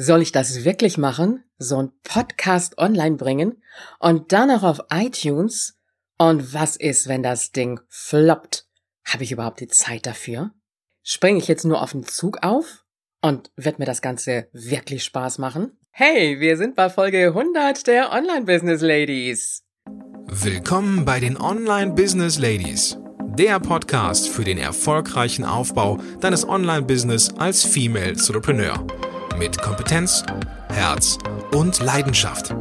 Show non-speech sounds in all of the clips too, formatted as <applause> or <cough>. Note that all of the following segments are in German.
Soll ich das wirklich machen? So ein Podcast online bringen? Und dann auch auf iTunes? Und was ist, wenn das Ding floppt? Habe ich überhaupt die Zeit dafür? Springe ich jetzt nur auf den Zug auf? Und wird mir das Ganze wirklich Spaß machen? Hey, wir sind bei Folge 100 der Online Business Ladies. Willkommen bei den Online Business Ladies, der Podcast für den erfolgreichen Aufbau deines Online-Business als Female Entrepreneur mit Kompetenz, Herz und Leidenschaft.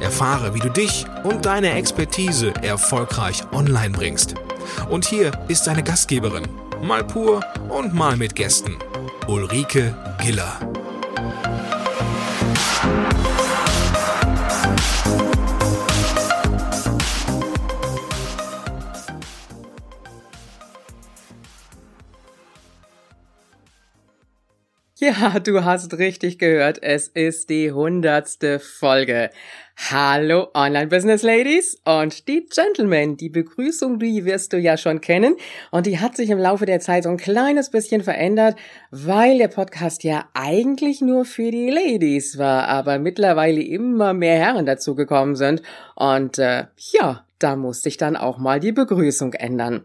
Erfahre, wie du dich und deine Expertise erfolgreich online bringst. Und hier ist deine Gastgeberin, mal pur und mal mit Gästen, Ulrike Giller. Ja, du hast richtig gehört. Es ist die hundertste Folge. Hallo Online Business Ladies und die Gentlemen. Die Begrüßung, die wirst du ja schon kennen und die hat sich im Laufe der Zeit so ein kleines bisschen verändert, weil der Podcast ja eigentlich nur für die Ladies war, aber mittlerweile immer mehr Herren dazugekommen sind und äh, ja, da musste ich dann auch mal die Begrüßung ändern.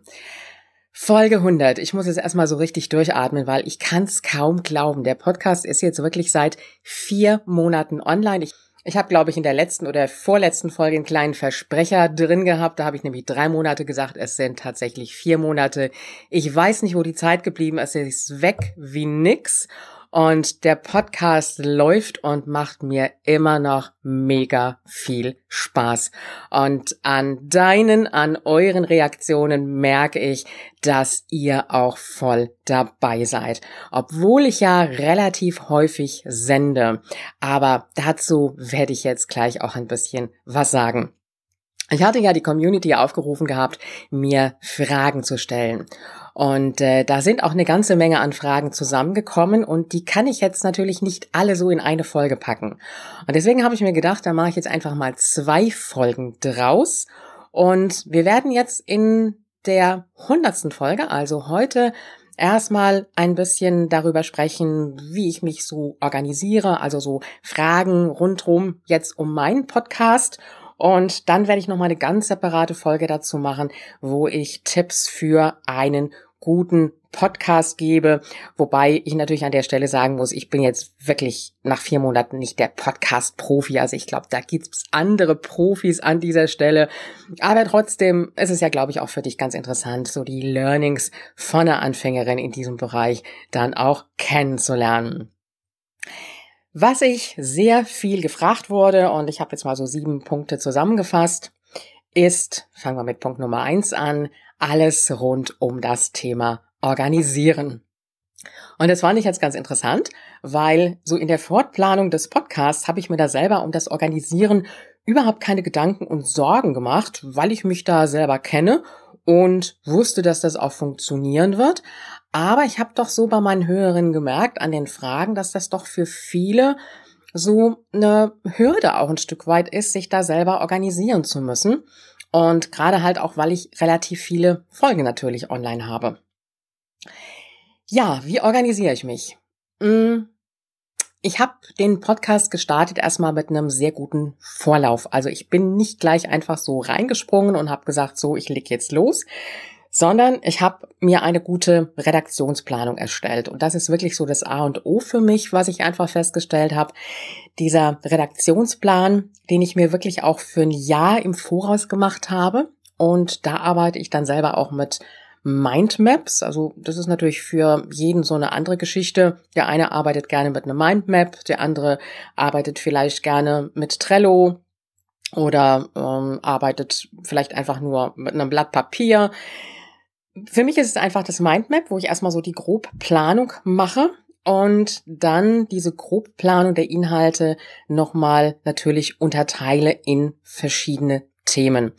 Folge 100. Ich muss jetzt erstmal so richtig durchatmen, weil ich kann es kaum glauben. Der Podcast ist jetzt wirklich seit vier Monaten online. Ich, ich habe, glaube ich, in der letzten oder vorletzten Folge einen kleinen Versprecher drin gehabt. Da habe ich nämlich drei Monate gesagt. Es sind tatsächlich vier Monate. Ich weiß nicht, wo die Zeit geblieben ist. Es ist weg wie nix. Und der Podcast läuft und macht mir immer noch mega viel Spaß. Und an deinen, an euren Reaktionen merke ich, dass ihr auch voll dabei seid. Obwohl ich ja relativ häufig sende. Aber dazu werde ich jetzt gleich auch ein bisschen was sagen. Ich hatte ja die Community aufgerufen gehabt, mir Fragen zu stellen. Und äh, da sind auch eine ganze Menge an Fragen zusammengekommen und die kann ich jetzt natürlich nicht alle so in eine Folge packen. Und deswegen habe ich mir gedacht, da mache ich jetzt einfach mal zwei Folgen draus. Und wir werden jetzt in der hundertsten Folge, also heute, erstmal ein bisschen darüber sprechen, wie ich mich so organisiere, also so Fragen rundrum jetzt um meinen Podcast und dann werde ich nochmal eine ganz separate Folge dazu machen, wo ich Tipps für einen guten Podcast gebe, wobei ich natürlich an der Stelle sagen muss, ich bin jetzt wirklich nach vier Monaten nicht der Podcast-Profi. Also ich glaube, da gibt's andere Profis an dieser Stelle. Aber trotzdem ist es ja, glaube ich, auch für dich ganz interessant, so die Learnings von einer Anfängerin in diesem Bereich dann auch kennenzulernen. Was ich sehr viel gefragt wurde, und ich habe jetzt mal so sieben Punkte zusammengefasst, ist, fangen wir mit Punkt Nummer eins an, alles rund um das Thema Organisieren. Und das fand ich jetzt ganz interessant, weil so in der Fortplanung des Podcasts habe ich mir da selber um das Organisieren überhaupt keine Gedanken und Sorgen gemacht, weil ich mich da selber kenne und wusste, dass das auch funktionieren wird. Aber ich habe doch so bei meinen Hörerinnen gemerkt an den Fragen, dass das doch für viele so eine Hürde auch ein Stück weit ist, sich da selber organisieren zu müssen. Und gerade halt auch, weil ich relativ viele Folgen natürlich online habe. Ja, wie organisiere ich mich? Hm, ich habe den Podcast gestartet erstmal mit einem sehr guten Vorlauf. Also ich bin nicht gleich einfach so reingesprungen und habe gesagt, so, ich leg jetzt los, sondern ich habe mir eine gute Redaktionsplanung erstellt. Und das ist wirklich so das A und O für mich, was ich einfach festgestellt habe. Dieser Redaktionsplan, den ich mir wirklich auch für ein Jahr im Voraus gemacht habe. Und da arbeite ich dann selber auch mit Mindmaps. Also das ist natürlich für jeden so eine andere Geschichte. Der eine arbeitet gerne mit einer Mindmap, der andere arbeitet vielleicht gerne mit Trello oder ähm, arbeitet vielleicht einfach nur mit einem Blatt Papier. Für mich ist es einfach das Mindmap, wo ich erstmal so die Grobplanung mache und dann diese Grobplanung der Inhalte nochmal natürlich unterteile in verschiedene Themen.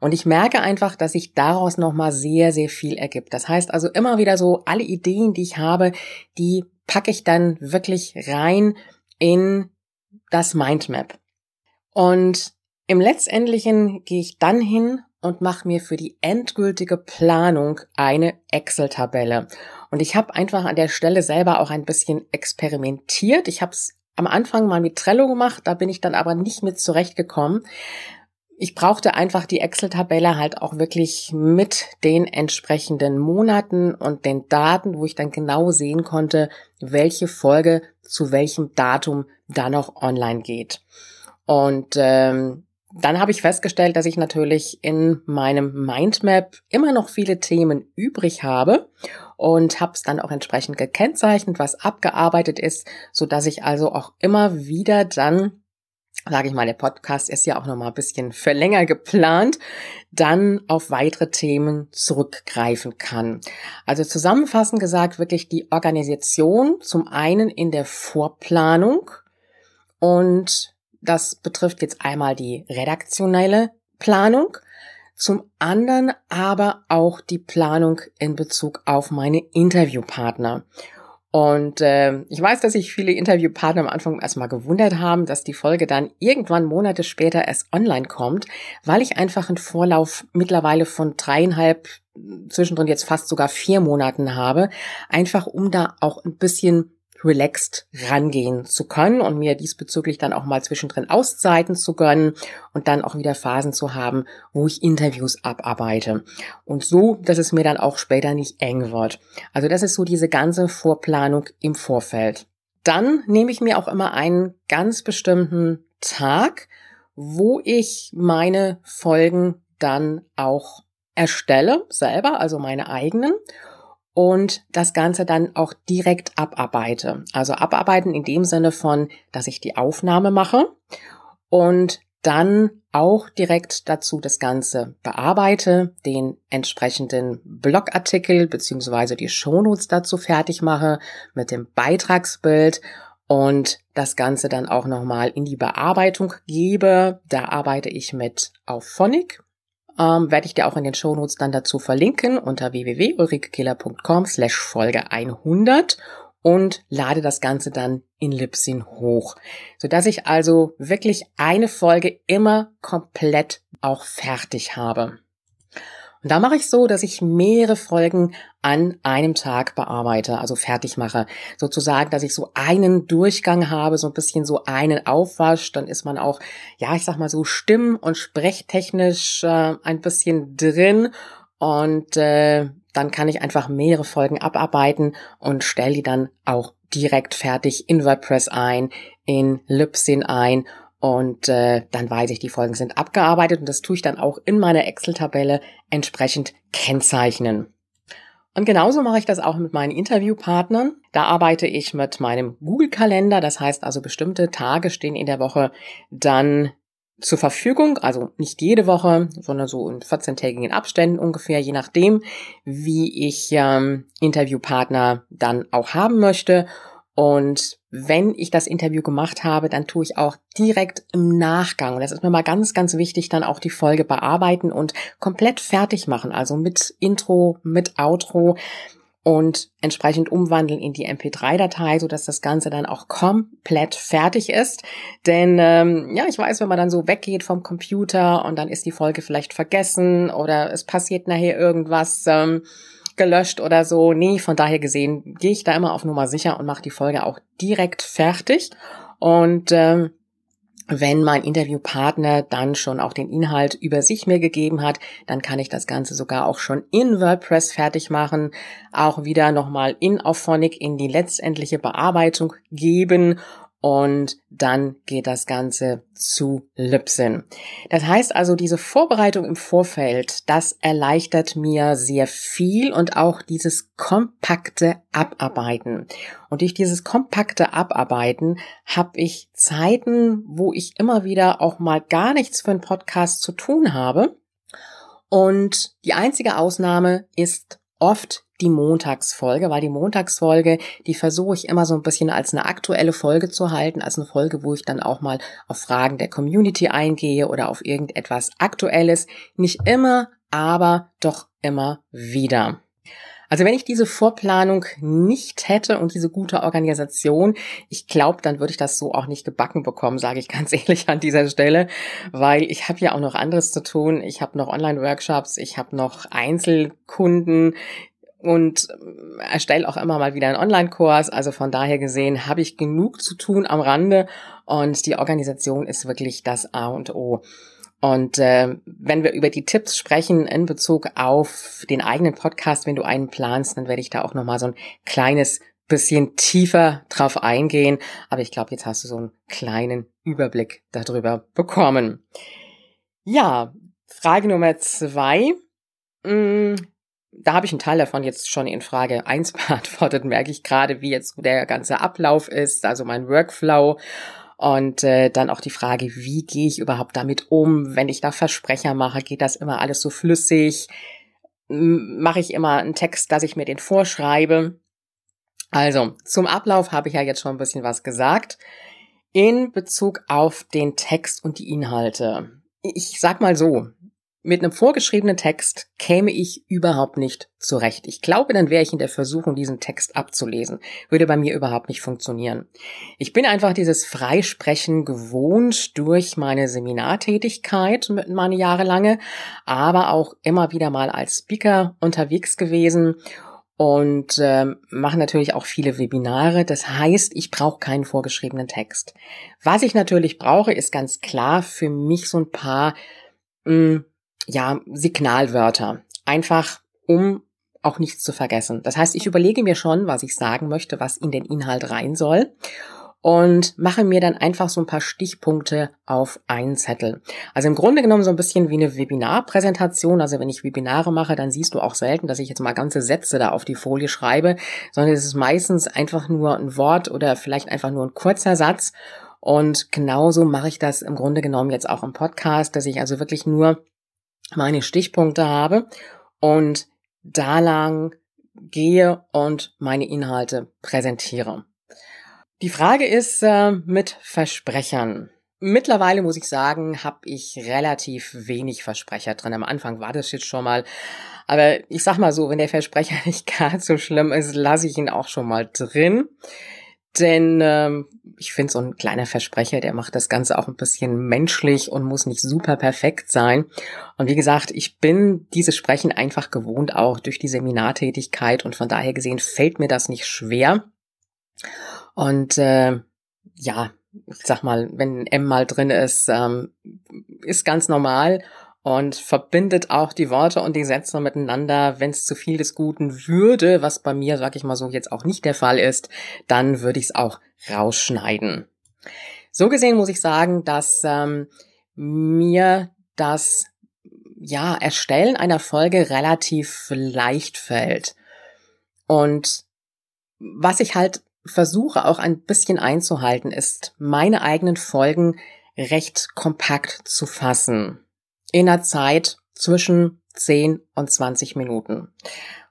Und ich merke einfach, dass sich daraus nochmal sehr, sehr viel ergibt. Das heißt also immer wieder so, alle Ideen, die ich habe, die packe ich dann wirklich rein in das Mindmap. Und im letztendlichen gehe ich dann hin und mache mir für die endgültige Planung eine Excel-Tabelle. Und ich habe einfach an der Stelle selber auch ein bisschen experimentiert. Ich habe es am Anfang mal mit Trello gemacht, da bin ich dann aber nicht mit zurechtgekommen. Ich brauchte einfach die Excel-Tabelle halt auch wirklich mit den entsprechenden Monaten und den Daten, wo ich dann genau sehen konnte, welche Folge zu welchem Datum da noch online geht. Und ähm, dann habe ich festgestellt, dass ich natürlich in meinem Mindmap immer noch viele Themen übrig habe und habe es dann auch entsprechend gekennzeichnet, was abgearbeitet ist, so dass ich also auch immer wieder dann sage ich mal, der Podcast ist ja auch noch mal ein bisschen für länger geplant, dann auf weitere Themen zurückgreifen kann. Also zusammenfassend gesagt, wirklich die Organisation zum einen in der Vorplanung und das betrifft jetzt einmal die redaktionelle Planung, zum anderen aber auch die Planung in Bezug auf meine Interviewpartner. Und äh, ich weiß, dass sich viele Interviewpartner am Anfang erstmal gewundert haben, dass die Folge dann irgendwann Monate später erst online kommt, weil ich einfach einen Vorlauf mittlerweile von dreieinhalb, zwischendrin jetzt fast sogar vier Monaten habe, einfach um da auch ein bisschen relaxed rangehen zu können und mir diesbezüglich dann auch mal zwischendrin Auszeiten zu gönnen und dann auch wieder Phasen zu haben, wo ich Interviews abarbeite. Und so, dass es mir dann auch später nicht eng wird. Also das ist so diese ganze Vorplanung im Vorfeld. Dann nehme ich mir auch immer einen ganz bestimmten Tag, wo ich meine Folgen dann auch erstelle, selber, also meine eigenen und das Ganze dann auch direkt abarbeite. Also abarbeiten in dem Sinne von, dass ich die Aufnahme mache und dann auch direkt dazu das Ganze bearbeite, den entsprechenden Blogartikel beziehungsweise die Shownotes dazu fertig mache mit dem Beitragsbild und das Ganze dann auch nochmal in die Bearbeitung gebe. Da arbeite ich mit Auphonic ähm, werde ich dir auch in den Shownotes dann dazu verlinken unter www.ulrikekiller.com slash Folge 100 und lade das Ganze dann in Libsyn hoch, sodass ich also wirklich eine Folge immer komplett auch fertig habe. Und da mache ich so, dass ich mehrere Folgen an einem Tag bearbeite, also fertig mache. Sozusagen, dass ich so einen Durchgang habe, so ein bisschen so einen Aufwasch, dann ist man auch, ja, ich sag mal so stimm- und sprechtechnisch äh, ein bisschen drin und äh, dann kann ich einfach mehrere Folgen abarbeiten und stelle die dann auch direkt fertig in WordPress ein, in Libsyn ein und äh, dann weiß ich, die Folgen sind abgearbeitet und das tue ich dann auch in meiner Excel-Tabelle entsprechend kennzeichnen. Und genauso mache ich das auch mit meinen Interviewpartnern. Da arbeite ich mit meinem Google-Kalender. Das heißt also, bestimmte Tage stehen in der Woche dann zur Verfügung. Also nicht jede Woche, sondern so in 14-tägigen Abständen ungefähr, je nachdem, wie ich ähm, Interviewpartner dann auch haben möchte. Und wenn ich das Interview gemacht habe, dann tue ich auch direkt im Nachgang, und das ist mir mal ganz, ganz wichtig, dann auch die Folge bearbeiten und komplett fertig machen. Also mit Intro, mit Outro und entsprechend umwandeln in die MP3-Datei, so dass das Ganze dann auch komplett fertig ist. Denn ähm, ja, ich weiß, wenn man dann so weggeht vom Computer und dann ist die Folge vielleicht vergessen oder es passiert nachher irgendwas. Ähm, gelöscht oder so. Nee, von daher gesehen gehe ich da immer auf Nummer sicher und mache die Folge auch direkt fertig. Und ähm, wenn mein Interviewpartner dann schon auch den Inhalt über sich mir gegeben hat, dann kann ich das Ganze sogar auch schon in WordPress fertig machen, auch wieder nochmal in Auphonic in die letztendliche Bearbeitung geben und dann geht das Ganze zu Libsyn. Das heißt also, diese Vorbereitung im Vorfeld, das erleichtert mir sehr viel und auch dieses kompakte Abarbeiten. Und durch dieses kompakte Abarbeiten habe ich Zeiten, wo ich immer wieder auch mal gar nichts für einen Podcast zu tun habe. Und die einzige Ausnahme ist oft die Montagsfolge, weil die Montagsfolge, die versuche ich immer so ein bisschen als eine aktuelle Folge zu halten, als eine Folge, wo ich dann auch mal auf Fragen der Community eingehe oder auf irgendetwas Aktuelles. Nicht immer, aber doch immer wieder. Also wenn ich diese Vorplanung nicht hätte und diese gute Organisation, ich glaube, dann würde ich das so auch nicht gebacken bekommen, sage ich <laughs> ganz ehrlich an dieser Stelle, weil ich habe ja auch noch anderes zu tun. Ich habe noch Online-Workshops, ich habe noch Einzelkunden, und äh, erstelle auch immer mal wieder einen Online-Kurs. Also von daher gesehen habe ich genug zu tun am Rande und die Organisation ist wirklich das A und O. Und äh, wenn wir über die Tipps sprechen in Bezug auf den eigenen Podcast, wenn du einen planst, dann werde ich da auch noch mal so ein kleines bisschen tiefer drauf eingehen. Aber ich glaube, jetzt hast du so einen kleinen Überblick darüber bekommen. Ja, Frage Nummer zwei. Hm, da habe ich einen Teil davon jetzt schon in Frage eins <laughs> beantwortet, merke ich gerade, wie jetzt der ganze Ablauf ist, also mein Workflow. Und äh, dann auch die Frage, wie gehe ich überhaupt damit um, wenn ich da Versprecher mache, geht das immer alles so flüssig? Mache ich immer einen Text, dass ich mir den vorschreibe? Also, zum Ablauf habe ich ja jetzt schon ein bisschen was gesagt. In Bezug auf den Text und die Inhalte. Ich sag mal so, mit einem vorgeschriebenen Text käme ich überhaupt nicht zurecht. Ich glaube, dann wäre ich in der Versuchung, diesen Text abzulesen. Würde bei mir überhaupt nicht funktionieren. Ich bin einfach dieses Freisprechen gewohnt durch meine Seminartätigkeit, meine jahrelange, aber auch immer wieder mal als Speaker unterwegs gewesen und äh, mache natürlich auch viele Webinare. Das heißt, ich brauche keinen vorgeschriebenen Text. Was ich natürlich brauche, ist ganz klar für mich so ein paar mh, hm, ja, Signalwörter. Einfach, um auch nichts zu vergessen. Das heißt, ich überlege mir schon, was ich sagen möchte, was in den Inhalt rein soll und mache mir dann einfach so ein paar Stichpunkte auf einen Zettel. Also im Grunde genommen so ein bisschen wie eine Webinarpräsentation. Also wenn ich Webinare mache, dann siehst du auch selten, dass ich jetzt mal ganze Sätze da auf die Folie schreibe, sondern es ist meistens einfach nur ein Wort oder vielleicht einfach nur ein kurzer Satz. Und genauso mache ich das im Grunde genommen jetzt auch im Podcast, dass ich also wirklich nur meine Stichpunkte habe und da lang gehe und meine Inhalte präsentiere. Die Frage ist äh, mit Versprechern. Mittlerweile muss ich sagen, habe ich relativ wenig Versprecher drin. Am Anfang war das jetzt schon mal. Aber ich sag mal so, wenn der Versprecher <laughs> nicht gar so schlimm ist, lasse ich ihn auch schon mal drin. Denn ähm, ich finde, so ein kleiner Versprecher, der macht das Ganze auch ein bisschen menschlich und muss nicht super perfekt sein. Und wie gesagt, ich bin dieses Sprechen einfach gewohnt, auch durch die Seminartätigkeit. Und von daher gesehen fällt mir das nicht schwer. Und äh, ja, ich sag mal, wenn ein M mal drin ist, ähm, ist ganz normal und verbindet auch die Worte und die Sätze miteinander. Wenn es zu viel des Guten würde, was bei mir, sag ich mal so, jetzt auch nicht der Fall ist, dann würde ich es auch rausschneiden. So gesehen muss ich sagen, dass ähm, mir das ja Erstellen einer Folge relativ leicht fällt. Und was ich halt versuche auch ein bisschen einzuhalten, ist meine eigenen Folgen recht kompakt zu fassen in einer Zeit zwischen 10 und 20 Minuten.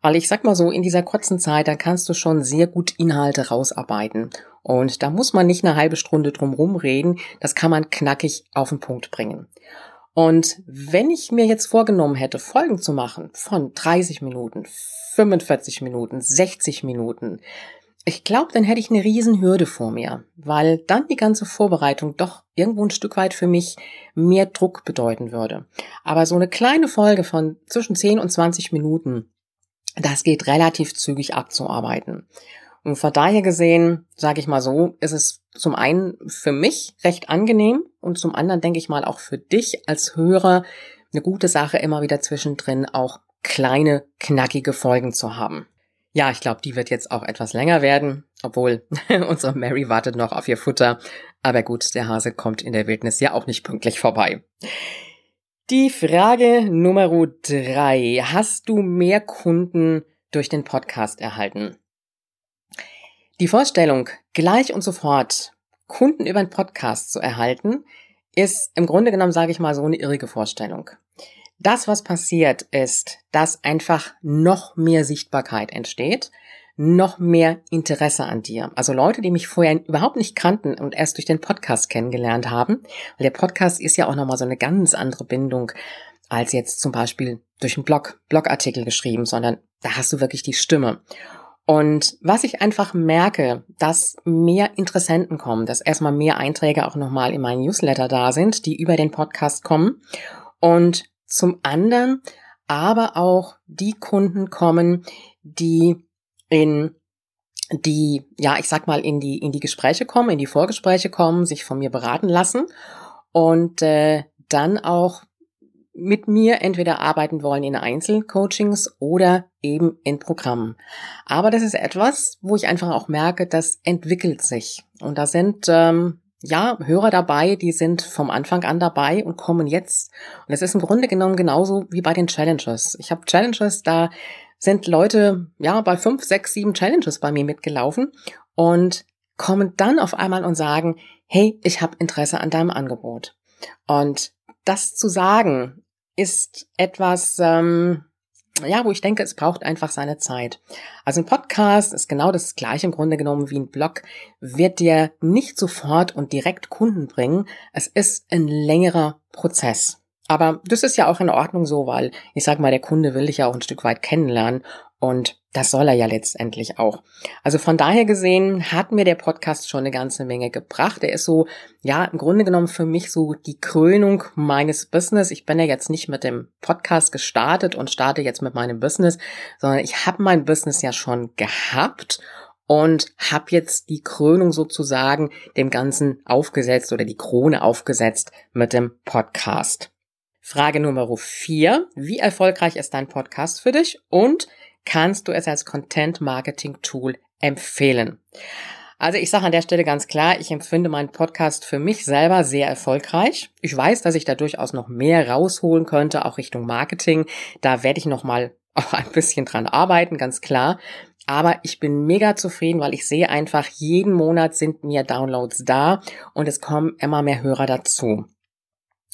Weil ich sag mal so, in dieser kurzen Zeit, da kannst du schon sehr gut Inhalte rausarbeiten. Und da muss man nicht eine halbe Stunde drum rumreden, das kann man knackig auf den Punkt bringen. Und wenn ich mir jetzt vorgenommen hätte, Folgen zu machen von 30 Minuten, 45 Minuten, 60 Minuten, ich glaube, dann hätte ich eine Riesenhürde vor mir, weil dann die ganze Vorbereitung doch irgendwo ein Stück weit für mich mehr Druck bedeuten würde. Aber so eine kleine Folge von zwischen 10 und 20 Minuten, das geht relativ zügig abzuarbeiten. Und von daher gesehen, sage ich mal so, ist es zum einen für mich recht angenehm und zum anderen denke ich mal auch für dich als Hörer eine gute Sache, immer wieder zwischendrin auch kleine, knackige Folgen zu haben. Ja, ich glaube, die wird jetzt auch etwas länger werden, obwohl <laughs> unsere Mary wartet noch auf ihr Futter. Aber gut, der Hase kommt in der Wildnis ja auch nicht pünktlich vorbei. Die Frage Nummer drei. Hast du mehr Kunden durch den Podcast erhalten? Die Vorstellung, gleich und sofort Kunden über den Podcast zu erhalten, ist im Grunde genommen, sage ich mal, so eine irrige Vorstellung. Das, was passiert, ist, dass einfach noch mehr Sichtbarkeit entsteht, noch mehr Interesse an dir. Also Leute, die mich vorher überhaupt nicht kannten und erst durch den Podcast kennengelernt haben. Weil der Podcast ist ja auch nochmal so eine ganz andere Bindung als jetzt zum Beispiel durch einen Blog, Blogartikel geschrieben, sondern da hast du wirklich die Stimme. Und was ich einfach merke, dass mehr Interessenten kommen, dass erstmal mehr Einträge auch nochmal in meinen Newsletter da sind, die über den Podcast kommen und zum anderen aber auch die Kunden kommen, die in die, ja, ich sag mal, in die, in die Gespräche kommen, in die Vorgespräche kommen, sich von mir beraten lassen und äh, dann auch mit mir entweder arbeiten wollen in Einzelcoachings oder eben in Programmen. Aber das ist etwas, wo ich einfach auch merke, das entwickelt sich. Und da sind ähm, ja Hörer dabei, die sind vom Anfang an dabei und kommen jetzt. Und es ist im Grunde genommen genauso wie bei den Challenges. Ich habe Challenges, da sind Leute ja bei fünf, sechs, sieben Challenges bei mir mitgelaufen und kommen dann auf einmal und sagen, hey, ich habe Interesse an deinem Angebot. Und das zu sagen, ist etwas, ähm, ja, wo ich denke, es braucht einfach seine Zeit. Also ein Podcast ist genau das gleiche im Grunde genommen wie ein Blog, wird dir nicht sofort und direkt Kunden bringen. Es ist ein längerer Prozess. Aber das ist ja auch in Ordnung so, weil ich sag mal, der Kunde will dich ja auch ein Stück weit kennenlernen und das soll er ja letztendlich auch. Also von daher gesehen hat mir der Podcast schon eine ganze Menge gebracht. Er ist so, ja, im Grunde genommen für mich so die Krönung meines Business. Ich bin ja jetzt nicht mit dem Podcast gestartet und starte jetzt mit meinem Business, sondern ich habe mein Business ja schon gehabt und habe jetzt die Krönung sozusagen dem Ganzen aufgesetzt oder die Krone aufgesetzt mit dem Podcast. Frage Nummer vier. Wie erfolgreich ist dein Podcast für dich und kannst du es als Content Marketing Tool empfehlen? Also ich sage an der Stelle ganz klar, ich empfinde meinen Podcast für mich selber sehr erfolgreich. Ich weiß, dass ich da durchaus noch mehr rausholen könnte, auch Richtung Marketing. Da werde ich noch mal <laughs> auch ein bisschen dran arbeiten, ganz klar. Aber ich bin mega zufrieden, weil ich sehe einfach, jeden Monat sind mir Downloads da und es kommen immer mehr Hörer dazu.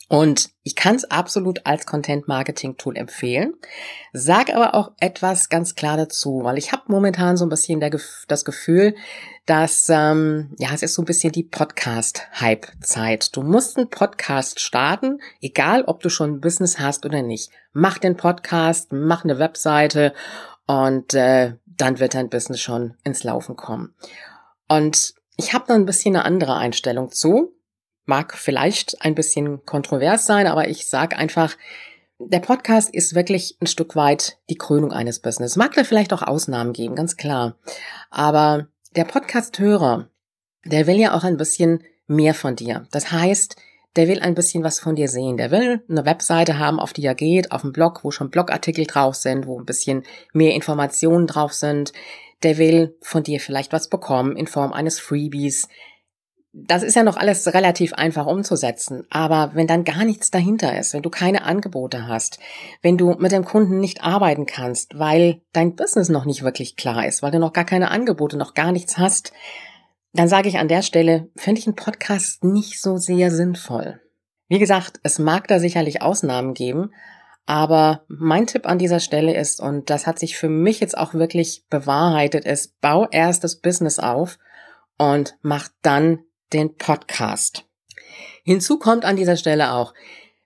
Und ich kann es absolut als Content-Marketing-Tool empfehlen, sag aber auch etwas ganz klar dazu, weil ich habe momentan so ein bisschen der, das Gefühl, dass ähm, ja es ist so ein bisschen die Podcast-Hype-Zeit. Du musst einen Podcast starten, egal ob du schon ein Business hast oder nicht. Mach den Podcast, mach eine Webseite und äh, dann wird dein Business schon ins Laufen kommen. Und ich habe da ein bisschen eine andere Einstellung zu mag vielleicht ein bisschen kontrovers sein, aber ich sage einfach, der Podcast ist wirklich ein Stück weit die Krönung eines Business. Mag da vielleicht auch Ausnahmen geben, ganz klar. Aber der Podcast-Hörer, der will ja auch ein bisschen mehr von dir. Das heißt, der will ein bisschen was von dir sehen. Der will eine Webseite haben, auf die er geht, auf dem Blog, wo schon Blogartikel drauf sind, wo ein bisschen mehr Informationen drauf sind. Der will von dir vielleicht was bekommen in Form eines Freebies das ist ja noch alles relativ einfach umzusetzen. Aber wenn dann gar nichts dahinter ist, wenn du keine Angebote hast, wenn du mit dem Kunden nicht arbeiten kannst, weil dein Business noch nicht wirklich klar ist, weil du noch gar keine Angebote, noch gar nichts hast, dann sage ich an der Stelle, finde ich einen Podcast nicht so sehr sinnvoll. Wie gesagt, es mag da sicherlich Ausnahmen geben, aber mein Tipp an dieser Stelle ist, und das hat sich für mich jetzt auch wirklich bewahrheitet, ist, bau erst das Business auf und mach dann den Podcast. Hinzu kommt an dieser Stelle auch,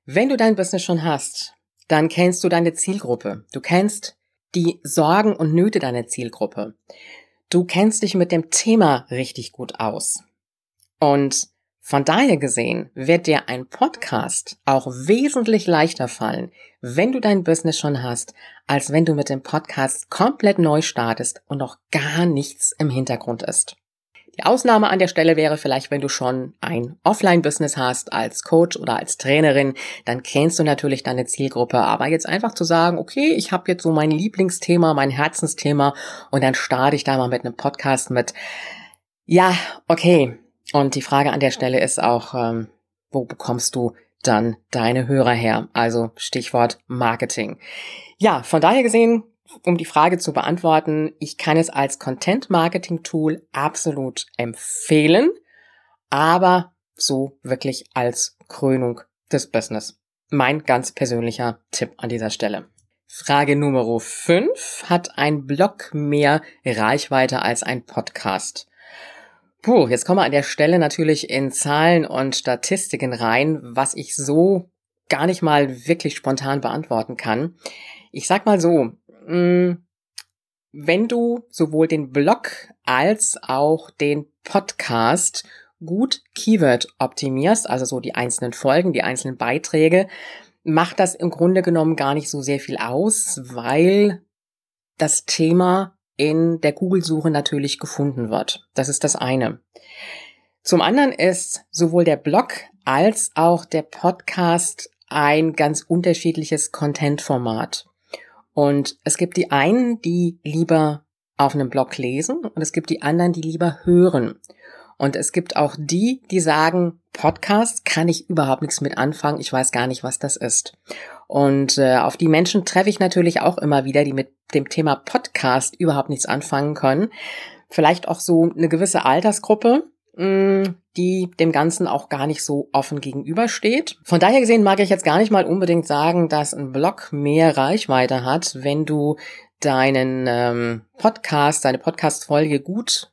wenn du dein Business schon hast, dann kennst du deine Zielgruppe. Du kennst die Sorgen und Nöte deiner Zielgruppe. Du kennst dich mit dem Thema richtig gut aus. Und von daher gesehen wird dir ein Podcast auch wesentlich leichter fallen, wenn du dein Business schon hast, als wenn du mit dem Podcast komplett neu startest und noch gar nichts im Hintergrund ist. Die Ausnahme an der Stelle wäre vielleicht, wenn du schon ein Offline-Business hast als Coach oder als Trainerin, dann kennst du natürlich deine Zielgruppe. Aber jetzt einfach zu sagen, okay, ich habe jetzt so mein Lieblingsthema, mein Herzensthema und dann starte ich da mal mit einem Podcast mit. Ja, okay. Und die Frage an der Stelle ist auch, ähm, wo bekommst du dann deine Hörer her? Also Stichwort Marketing. Ja, von daher gesehen um die Frage zu beantworten, ich kann es als Content-Marketing-Tool absolut empfehlen, aber so wirklich als Krönung des Business. Mein ganz persönlicher Tipp an dieser Stelle. Frage Nummer 5. Hat ein Blog mehr Reichweite als ein Podcast? Puh, jetzt kommen wir an der Stelle natürlich in Zahlen und Statistiken rein, was ich so gar nicht mal wirklich spontan beantworten kann. Ich sag mal so, wenn du sowohl den Blog als auch den Podcast gut Keyword optimierst, also so die einzelnen Folgen, die einzelnen Beiträge, macht das im Grunde genommen gar nicht so sehr viel aus, weil das Thema in der Google-Suche natürlich gefunden wird. Das ist das eine. Zum anderen ist sowohl der Blog als auch der Podcast ein ganz unterschiedliches Content-Format. Und es gibt die einen, die lieber auf einem Blog lesen und es gibt die anderen, die lieber hören. Und es gibt auch die, die sagen, Podcast kann ich überhaupt nichts mit anfangen, ich weiß gar nicht, was das ist. Und äh, auf die Menschen treffe ich natürlich auch immer wieder, die mit dem Thema Podcast überhaupt nichts anfangen können. Vielleicht auch so eine gewisse Altersgruppe, die dem Ganzen auch gar nicht so offen gegenübersteht. Von daher gesehen mag ich jetzt gar nicht mal unbedingt sagen, dass ein Blog mehr Reichweite hat, wenn du deinen ähm, Podcast, deine Podcast-Folge gut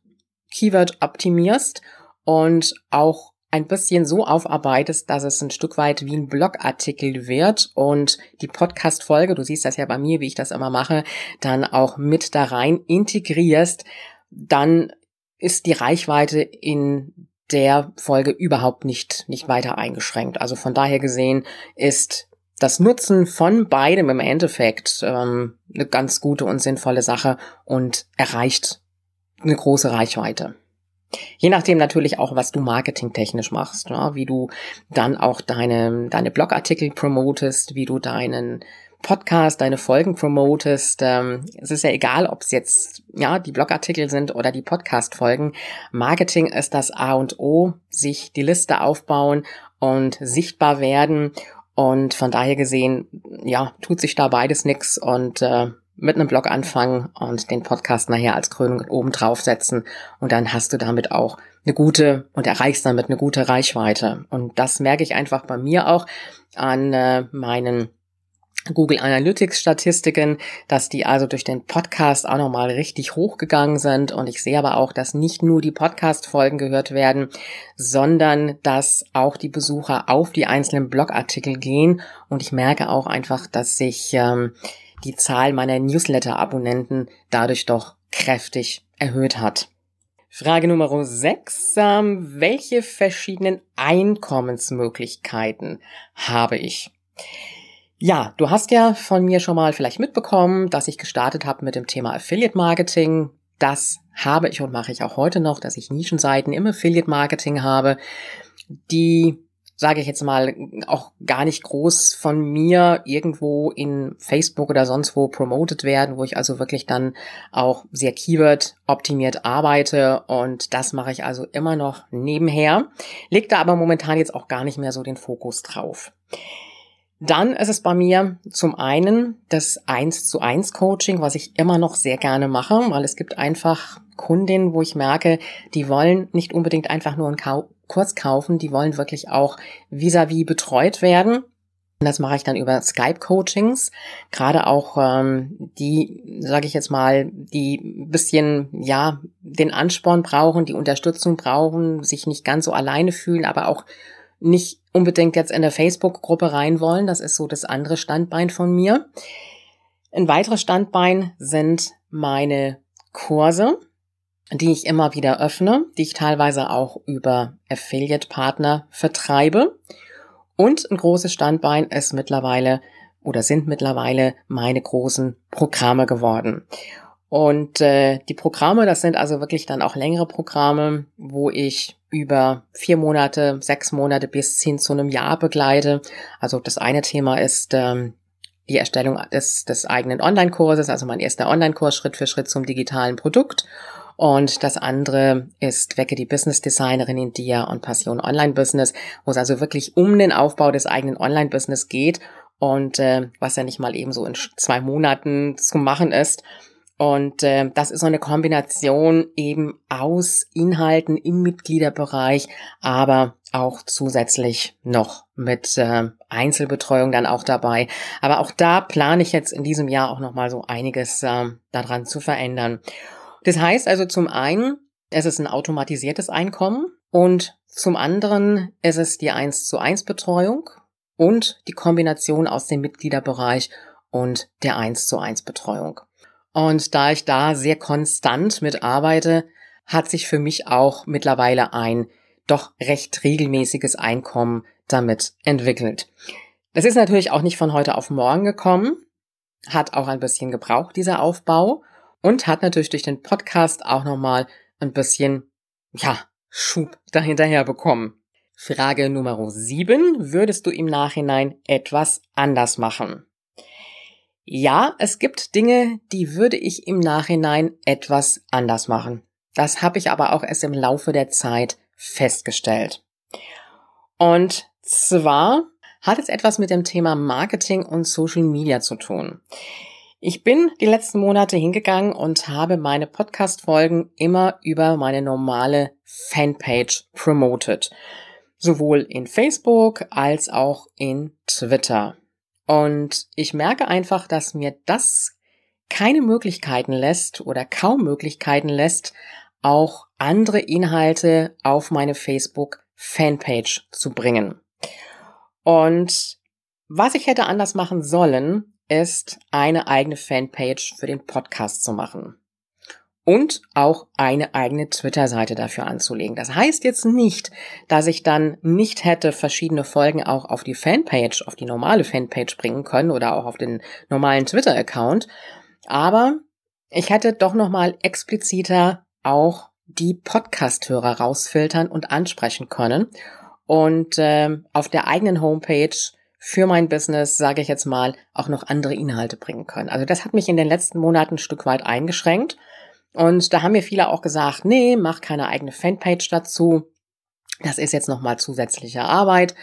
Keyword optimierst und auch ein bisschen so aufarbeitest, dass es ein Stück weit wie ein Blogartikel wird und die Podcast-Folge, du siehst das ja bei mir, wie ich das immer mache, dann auch mit da rein integrierst, dann ist die Reichweite in der Folge überhaupt nicht, nicht weiter eingeschränkt. Also von daher gesehen ist das Nutzen von beidem im Endeffekt ähm, eine ganz gute und sinnvolle Sache und erreicht eine große Reichweite. Je nachdem natürlich auch, was du marketingtechnisch machst, ja, wie du dann auch deine, deine Blogartikel promotest, wie du deinen Podcast, deine Folgen promotest. Ähm, es ist ja egal, ob es jetzt ja die Blogartikel sind oder die Podcast-Folgen. Marketing ist das A und O, sich die Liste aufbauen und sichtbar werden. Und von daher gesehen, ja, tut sich da beides nix und äh, mit einem Blog anfangen und den Podcast nachher als Krönung oben draufsetzen und dann hast du damit auch eine gute und erreichst damit eine gute Reichweite. Und das merke ich einfach bei mir auch an äh, meinen Google Analytics Statistiken, dass die also durch den Podcast auch nochmal richtig hochgegangen sind. Und ich sehe aber auch, dass nicht nur die Podcast-Folgen gehört werden, sondern dass auch die Besucher auf die einzelnen Blogartikel gehen. Und ich merke auch einfach, dass sich ähm, die Zahl meiner Newsletter-Abonnenten dadurch doch kräftig erhöht hat. Frage Nummer 6. Ähm, welche verschiedenen Einkommensmöglichkeiten habe ich? Ja, du hast ja von mir schon mal vielleicht mitbekommen, dass ich gestartet habe mit dem Thema Affiliate Marketing. Das habe ich und mache ich auch heute noch, dass ich Nischenseiten im Affiliate Marketing habe, die sage ich jetzt mal, auch gar nicht groß von mir irgendwo in Facebook oder sonst wo promoted werden, wo ich also wirklich dann auch sehr Keyword optimiert arbeite und das mache ich also immer noch nebenher, leg da aber momentan jetzt auch gar nicht mehr so den Fokus drauf. Dann ist es bei mir zum einen das 1 zu 1 Coaching, was ich immer noch sehr gerne mache, weil es gibt einfach Kundinnen, wo ich merke, die wollen nicht unbedingt einfach nur einen Kurs kaufen, die wollen wirklich auch vis-à-vis -vis betreut werden. Das mache ich dann über Skype-Coachings, gerade auch ähm, die, sage ich jetzt mal, die bisschen ja den Ansporn brauchen, die Unterstützung brauchen, sich nicht ganz so alleine fühlen, aber auch nicht unbedingt jetzt in der Facebook-Gruppe rein wollen. Das ist so das andere Standbein von mir. Ein weiteres Standbein sind meine Kurse die ich immer wieder öffne, die ich teilweise auch über Affiliate-Partner vertreibe. Und ein großes Standbein ist mittlerweile oder sind mittlerweile meine großen Programme geworden. Und äh, die Programme, das sind also wirklich dann auch längere Programme, wo ich über vier Monate, sechs Monate bis hin zu einem Jahr begleite. Also das eine Thema ist ähm, die Erstellung des, des eigenen Online-Kurses, also mein erster Online-Kurs Schritt für Schritt zum digitalen Produkt. Und das andere ist Wecke die Business Designerin in Dia und Passion Online Business, wo es also wirklich um den Aufbau des eigenen Online Business geht und äh, was ja nicht mal eben so in zwei Monaten zu machen ist. Und äh, das ist so eine Kombination eben aus Inhalten im Mitgliederbereich, aber auch zusätzlich noch mit äh, Einzelbetreuung dann auch dabei. Aber auch da plane ich jetzt in diesem Jahr auch noch mal so einiges äh, daran zu verändern. Das heißt also zum einen, es ist ein automatisiertes Einkommen und zum anderen ist es die 1 zu 1 Betreuung und die Kombination aus dem Mitgliederbereich und der 1 zu 1 Betreuung. Und da ich da sehr konstant mitarbeite, hat sich für mich auch mittlerweile ein doch recht regelmäßiges Einkommen damit entwickelt. Das ist natürlich auch nicht von heute auf morgen gekommen, hat auch ein bisschen gebraucht, dieser Aufbau, und hat natürlich durch den Podcast auch nochmal ein bisschen, ja, Schub dahinterher bekommen. Frage Nummer 7. Würdest du im Nachhinein etwas anders machen? Ja, es gibt Dinge, die würde ich im Nachhinein etwas anders machen. Das habe ich aber auch erst im Laufe der Zeit festgestellt. Und zwar hat es etwas mit dem Thema Marketing und Social Media zu tun. Ich bin die letzten Monate hingegangen und habe meine Podcast-Folgen immer über meine normale Fanpage promoted. Sowohl in Facebook als auch in Twitter. Und ich merke einfach, dass mir das keine Möglichkeiten lässt oder kaum Möglichkeiten lässt, auch andere Inhalte auf meine Facebook Fanpage zu bringen. Und was ich hätte anders machen sollen, ist eine eigene Fanpage für den Podcast zu machen. Und auch eine eigene Twitter-Seite dafür anzulegen. Das heißt jetzt nicht, dass ich dann nicht hätte verschiedene Folgen auch auf die Fanpage, auf die normale Fanpage bringen können oder auch auf den normalen Twitter-Account. Aber ich hätte doch nochmal expliziter auch die Podcast-Hörer rausfiltern und ansprechen können und äh, auf der eigenen Homepage für mein Business, sage ich jetzt mal, auch noch andere Inhalte bringen können. Also das hat mich in den letzten Monaten ein Stück weit eingeschränkt. Und da haben mir viele auch gesagt, nee, mach keine eigene Fanpage dazu. Das ist jetzt nochmal zusätzliche Arbeit.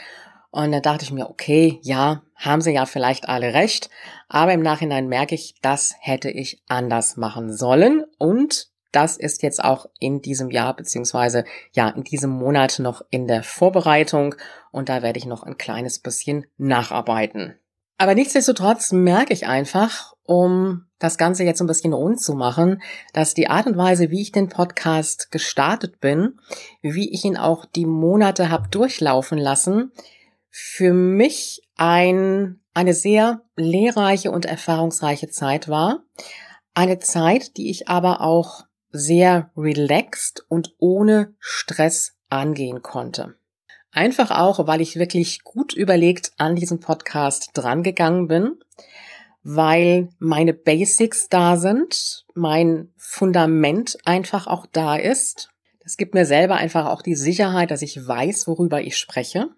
Und da dachte ich mir, okay, ja, haben sie ja vielleicht alle recht. Aber im Nachhinein merke ich, das hätte ich anders machen sollen. Und das ist jetzt auch in diesem Jahr beziehungsweise ja in diesem Monat noch in der Vorbereitung und da werde ich noch ein kleines bisschen nacharbeiten. Aber nichtsdestotrotz merke ich einfach, um das Ganze jetzt ein bisschen rund zu machen, dass die Art und Weise, wie ich den Podcast gestartet bin, wie ich ihn auch die Monate habe durchlaufen lassen, für mich ein, eine sehr lehrreiche und erfahrungsreiche Zeit war. Eine Zeit, die ich aber auch sehr relaxed und ohne Stress angehen konnte. Einfach auch, weil ich wirklich gut überlegt an diesem Podcast drangegangen bin, weil meine Basics da sind, mein Fundament einfach auch da ist. Das gibt mir selber einfach auch die Sicherheit, dass ich weiß, worüber ich spreche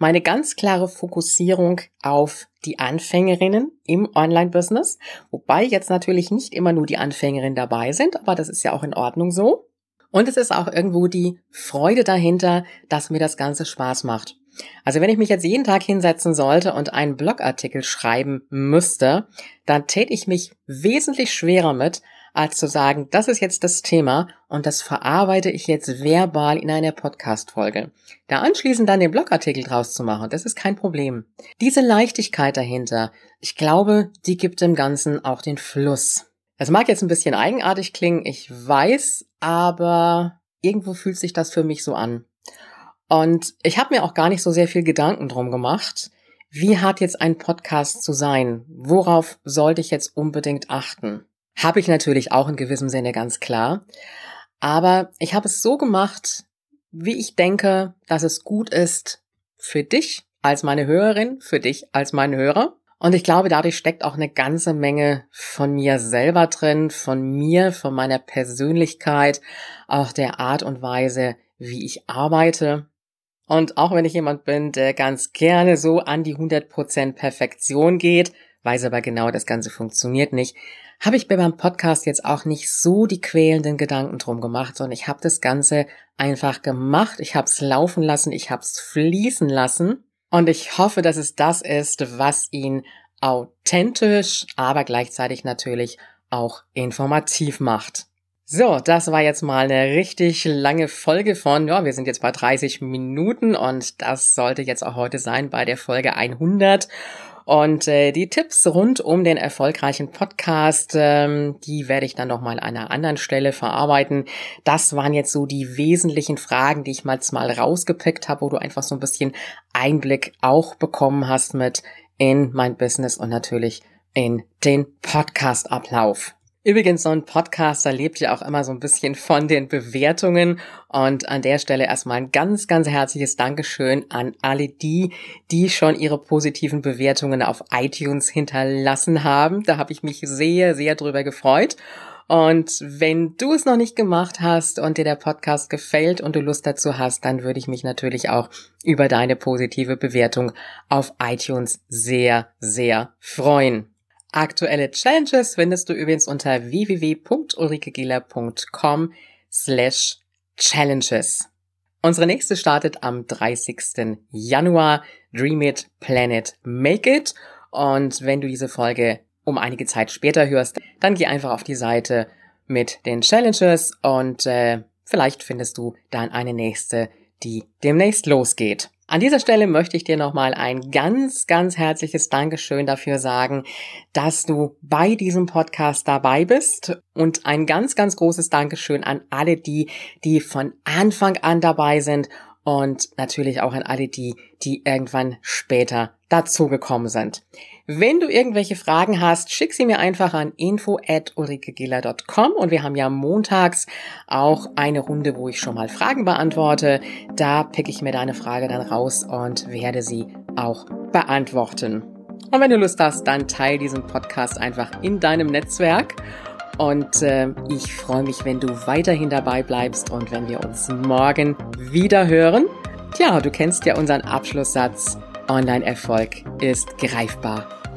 meine ganz klare Fokussierung auf die Anfängerinnen im Online-Business, wobei jetzt natürlich nicht immer nur die Anfängerinnen dabei sind, aber das ist ja auch in Ordnung so. Und es ist auch irgendwo die Freude dahinter, dass mir das Ganze Spaß macht. Also wenn ich mich jetzt jeden Tag hinsetzen sollte und einen Blogartikel schreiben müsste, dann täte ich mich wesentlich schwerer mit, als zu sagen, das ist jetzt das Thema und das verarbeite ich jetzt verbal in einer Podcast-Folge. Da anschließend dann den Blogartikel draus zu machen, das ist kein Problem. Diese Leichtigkeit dahinter, ich glaube, die gibt dem Ganzen auch den Fluss. Das mag jetzt ein bisschen eigenartig klingen, ich weiß, aber irgendwo fühlt sich das für mich so an. Und ich habe mir auch gar nicht so sehr viel Gedanken drum gemacht, wie hat jetzt ein Podcast zu sein? Worauf sollte ich jetzt unbedingt achten? Habe ich natürlich auch in gewissem Sinne ganz klar. Aber ich habe es so gemacht, wie ich denke, dass es gut ist für dich als meine Hörerin, für dich als mein Hörer. Und ich glaube, dadurch steckt auch eine ganze Menge von mir selber drin, von mir, von meiner Persönlichkeit, auch der Art und Weise, wie ich arbeite. Und auch wenn ich jemand bin, der ganz gerne so an die 100% Perfektion geht, weiß aber genau, das Ganze funktioniert nicht, habe ich mir beim Podcast jetzt auch nicht so die quälenden Gedanken drum gemacht, sondern ich habe das Ganze einfach gemacht, ich habe es laufen lassen, ich habe es fließen lassen und ich hoffe, dass es das ist, was ihn authentisch, aber gleichzeitig natürlich auch informativ macht. So, das war jetzt mal eine richtig lange Folge von, ja, wir sind jetzt bei 30 Minuten und das sollte jetzt auch heute sein bei der Folge 100. Und äh, die Tipps rund um den erfolgreichen Podcast, ähm, die werde ich dann nochmal an einer anderen Stelle verarbeiten. Das waren jetzt so die wesentlichen Fragen, die ich mal, mal rausgepickt habe, wo du einfach so ein bisschen Einblick auch bekommen hast mit in mein Business und natürlich in den Podcast-Ablauf. Übrigens, so ein Podcaster lebt ja auch immer so ein bisschen von den Bewertungen. Und an der Stelle erstmal ein ganz, ganz herzliches Dankeschön an alle die, die schon ihre positiven Bewertungen auf iTunes hinterlassen haben. Da habe ich mich sehr, sehr drüber gefreut. Und wenn du es noch nicht gemacht hast und dir der Podcast gefällt und du Lust dazu hast, dann würde ich mich natürlich auch über deine positive Bewertung auf iTunes sehr, sehr freuen. Aktuelle Challenges findest du übrigens unter www.ulrikegieler.com slash challenges. Unsere nächste startet am 30. Januar. Dream it, plan it, make it. Und wenn du diese Folge um einige Zeit später hörst, dann geh einfach auf die Seite mit den Challenges und äh, vielleicht findest du dann eine nächste, die demnächst losgeht. An dieser Stelle möchte ich dir nochmal ein ganz, ganz herzliches Dankeschön dafür sagen, dass du bei diesem Podcast dabei bist und ein ganz, ganz großes Dankeschön an alle die, die von Anfang an dabei sind und natürlich auch an alle die, die irgendwann später dazugekommen sind. Wenn du irgendwelche Fragen hast, schick sie mir einfach an info at ulrikegiller.com und wir haben ja montags auch eine Runde, wo ich schon mal Fragen beantworte. Da pick ich mir deine Frage dann raus und werde sie auch beantworten. Und wenn du Lust hast, dann teil diesen Podcast einfach in deinem Netzwerk. Und äh, ich freue mich, wenn du weiterhin dabei bleibst und wenn wir uns morgen wieder hören. Tja, du kennst ja unseren Abschlusssatz. Online-Erfolg ist greifbar